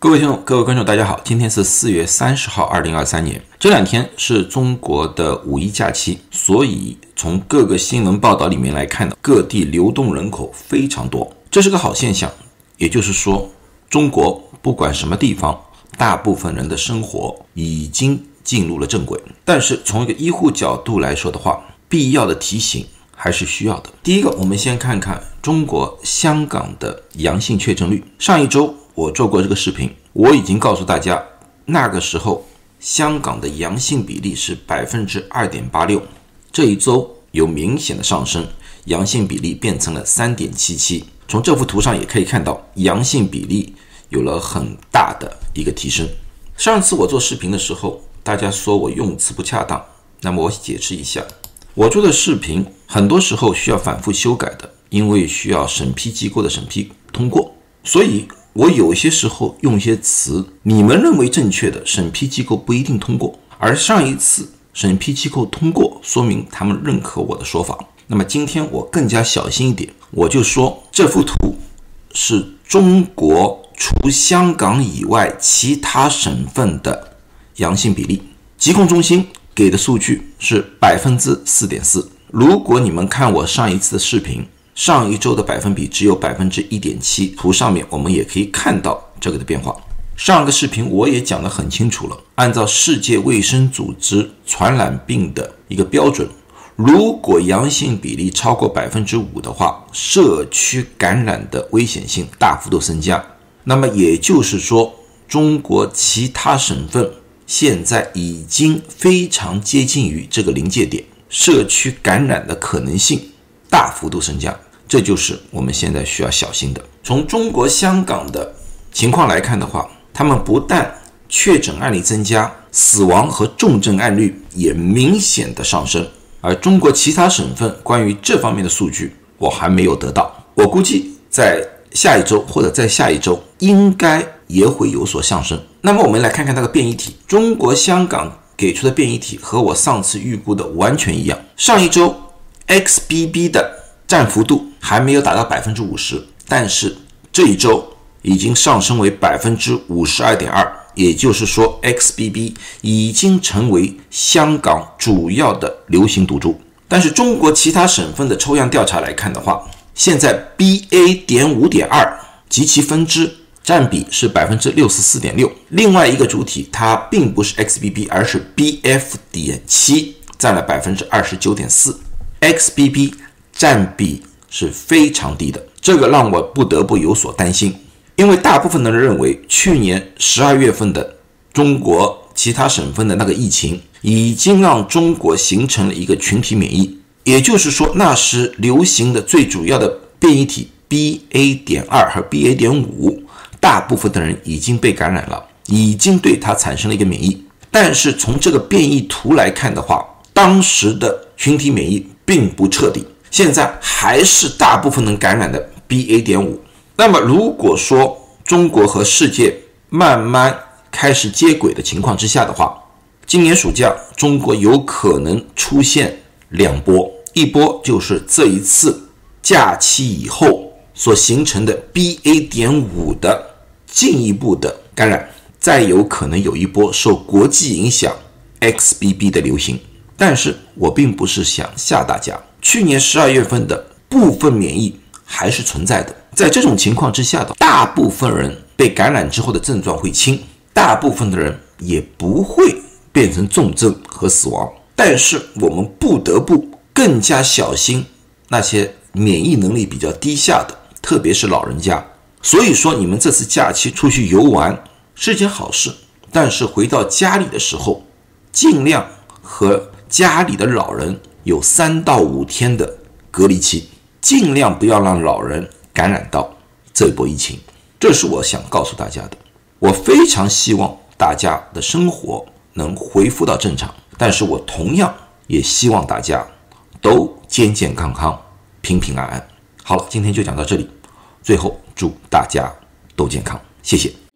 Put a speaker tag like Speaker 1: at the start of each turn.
Speaker 1: 各位听众、各位观众，大家好，今天是四月三十号，二零二三年。这两天是中国的五一假期，所以从各个新闻报道里面来看，各地流动人口非常多，这是个好现象。也就是说，中国不管什么地方，大部分人的生活已经进入了正轨。但是从一个医护角度来说的话，必要的提醒还是需要的。第一个，我们先看看中国香港的阳性确诊率，上一周。我做过这个视频，我已经告诉大家，那个时候香港的阳性比例是百分之二点八六，这一周有明显的上升，阳性比例变成了三点七七。从这幅图上也可以看到，阳性比例有了很大的一个提升。上次我做视频的时候，大家说我用词不恰当，那么我解释一下，我做的视频很多时候需要反复修改的，因为需要审批机构的审批通过，所以。我有些时候用一些词，你们认为正确的，审批机构不一定通过。而上一次审批机构通过，说明他们认可我的说法。那么今天我更加小心一点，我就说这幅图是中国除香港以外其他省份的阳性比例，疾控中心给的数据是百分之四点四。如果你们看我上一次的视频。上一周的百分比只有百分之一点七，图上面我们也可以看到这个的变化。上个视频我也讲得很清楚了，按照世界卫生组织传染病的一个标准，如果阳性比例超过百分之五的话，社区感染的危险性大幅度增加。那么也就是说，中国其他省份现在已经非常接近于这个临界点，社区感染的可能性大幅度增加。这就是我们现在需要小心的。从中国香港的情况来看的话，他们不但确诊案例增加，死亡和重症案例也明显的上升。而中国其他省份关于这方面的数据，我还没有得到。我估计在下一周或者在下一周，应该也会有所上升。那么我们来看看那个变异体，中国香港给出的变异体和我上次预估的完全一样。上一周 XBB 的占幅度。还没有达到百分之五十，但是这一周已经上升为百分之五十二点二，也就是说，XBB 已经成为香港主要的流行毒株。但是中国其他省份的抽样调查来看的话，现在 BA. 点五点二及其分支占比是百分之六十四点六。另外一个主体它并不是 XBB，而是 BF. 点七，占了百分之二十九点四。XBB 占比。是非常低的，这个让我不得不有所担心，因为大部分的人认为，去年十二月份的中国其他省份的那个疫情，已经让中国形成了一个群体免疫，也就是说，那时流行的最主要的变异体 BA. 点二和 BA. 点五，大部分的人已经被感染了，已经对它产生了一个免疫。但是从这个变异图来看的话，当时的群体免疫并不彻底。现在还是大部分能感染的 BA. 点五。那么，如果说中国和世界慢慢开始接轨的情况之下的话，今年暑假中国有可能出现两波，一波就是这一次假期以后所形成的 BA. 点五的进一步的感染，再有可能有一波受国际影响 XBB 的流行。但是我并不是想吓大家。去年十二月份的部分免疫还是存在的，在这种情况之下的大部分人被感染之后的症状会轻，大部分的人也不会变成重症和死亡。但是我们不得不更加小心那些免疫能力比较低下的，特别是老人家。所以说，你们这次假期出去游玩是件好事，但是回到家里的时候，尽量和家里的老人。有三到五天的隔离期，尽量不要让老人感染到这波疫情。这是我想告诉大家的。我非常希望大家的生活能恢复到正常，但是我同样也希望大家都健健康康、平平安安。好了，今天就讲到这里。最后，祝大家都健康，谢谢。